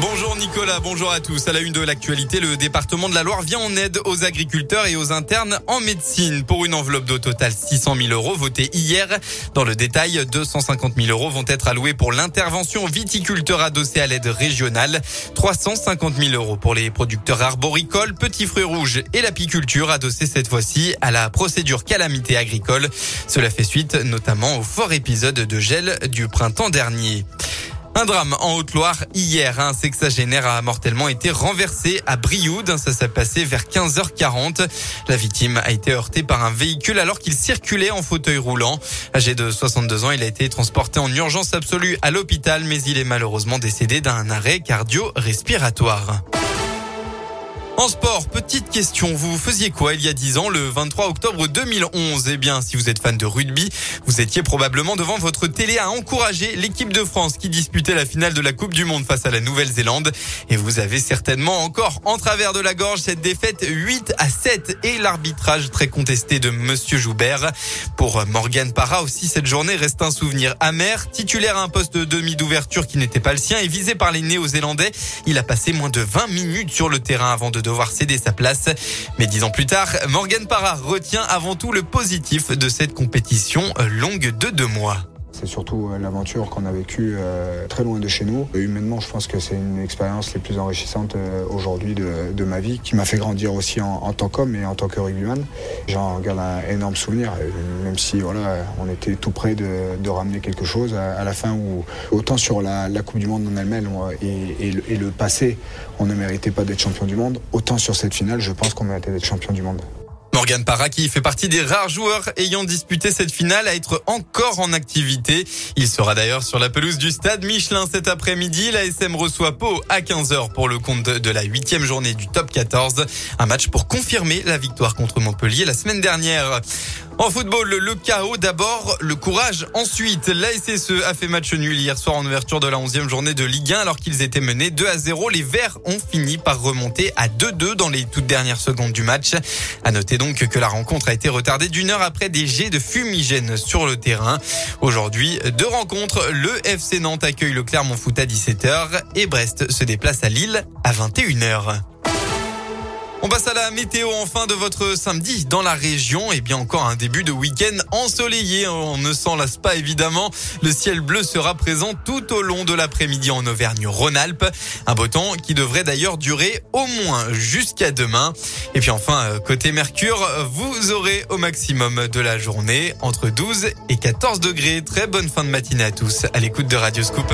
Bonjour Nicolas, bonjour à tous. À la une de l'actualité, le département de la Loire vient en aide aux agriculteurs et aux internes en médecine pour une enveloppe d'au total 600 000 euros votée hier. Dans le détail, 250 000 euros vont être alloués pour l'intervention viticulteur adossée à l'aide régionale, 350 000 euros pour les producteurs arboricoles, petits fruits rouges et l'apiculture adossée cette fois-ci à la procédure calamité agricole. Cela fait suite notamment au fort épisode de gel du printemps dernier. Un drame en Haute-Loire. Hier, un sexagénaire a mortellement été renversé à Brioude. Ça s'est passé vers 15h40. La victime a été heurtée par un véhicule alors qu'il circulait en fauteuil roulant. Âgé de 62 ans, il a été transporté en urgence absolue à l'hôpital, mais il est malheureusement décédé d'un arrêt cardio-respiratoire. En sport, petite question. Vous faisiez quoi il y a 10 ans, le 23 octobre 2011 Eh bien, si vous êtes fan de rugby, vous étiez probablement devant votre télé à encourager l'équipe de France qui disputait la finale de la Coupe du Monde face à la Nouvelle-Zélande. Et vous avez certainement encore en travers de la gorge cette défaite 8 à 7 et l'arbitrage très contesté de Monsieur Joubert. Pour Morgan Parra aussi, cette journée reste un souvenir amer. Titulaire à un poste de demi d'ouverture qui n'était pas le sien et visé par les Néo-Zélandais, il a passé moins de 20 minutes sur le terrain avant de devoir céder sa place. Mais dix ans plus tard, Morgan Parra retient avant tout le positif de cette compétition longue de deux mois. C'est surtout euh, l'aventure qu'on a vécue euh, très loin de chez nous. humainement, je pense que c'est une expérience les plus enrichissantes euh, aujourd'hui de, ma vie, qui m'a fait grandir aussi en, tant qu'homme et en tant que rugbyman. J'en garde un énorme souvenir, même si voilà, on était tout près de, ramener quelque chose à, la fin où autant sur la, Coupe du Monde en elle-même et, et, le passé, on ne méritait pas d'être champion du monde, autant sur cette finale, je pense qu'on méritait d'être champion du monde. Morgan Parra qui fait partie des rares joueurs ayant disputé cette finale à être encore en activité. Il sera d'ailleurs sur la pelouse du stade Michelin cet après-midi. La SM reçoit Pau à 15h pour le compte de la huitième journée du top 14. Un match pour confirmer la victoire contre Montpellier la semaine dernière. En football, le chaos d'abord, le courage ensuite. La SSE a fait match nul hier soir en ouverture de la 11e journée de Ligue 1 alors qu'ils étaient menés 2 à 0. Les Verts ont fini par remonter à 2-2 dans les toutes dernières secondes du match. À noter donc que la rencontre a été retardée d'une heure après des jets de fumigène sur le terrain. Aujourd'hui, deux rencontres. Le FC Nantes accueille le Clermont Foot à 17h et Brest se déplace à Lille à 21h. On passe à la météo en fin de votre samedi dans la région. Et eh bien encore un début de week-end ensoleillé. On ne s'en lasse pas évidemment. Le ciel bleu sera présent tout au long de l'après-midi en Auvergne-Rhône-Alpes. Un beau temps qui devrait d'ailleurs durer au moins jusqu'à demain. Et puis enfin, euh, côté Mercure, vous aurez au maximum de la journée entre 12 et 14 degrés. Très bonne fin de matinée à tous à l'écoute de Radio Scoop.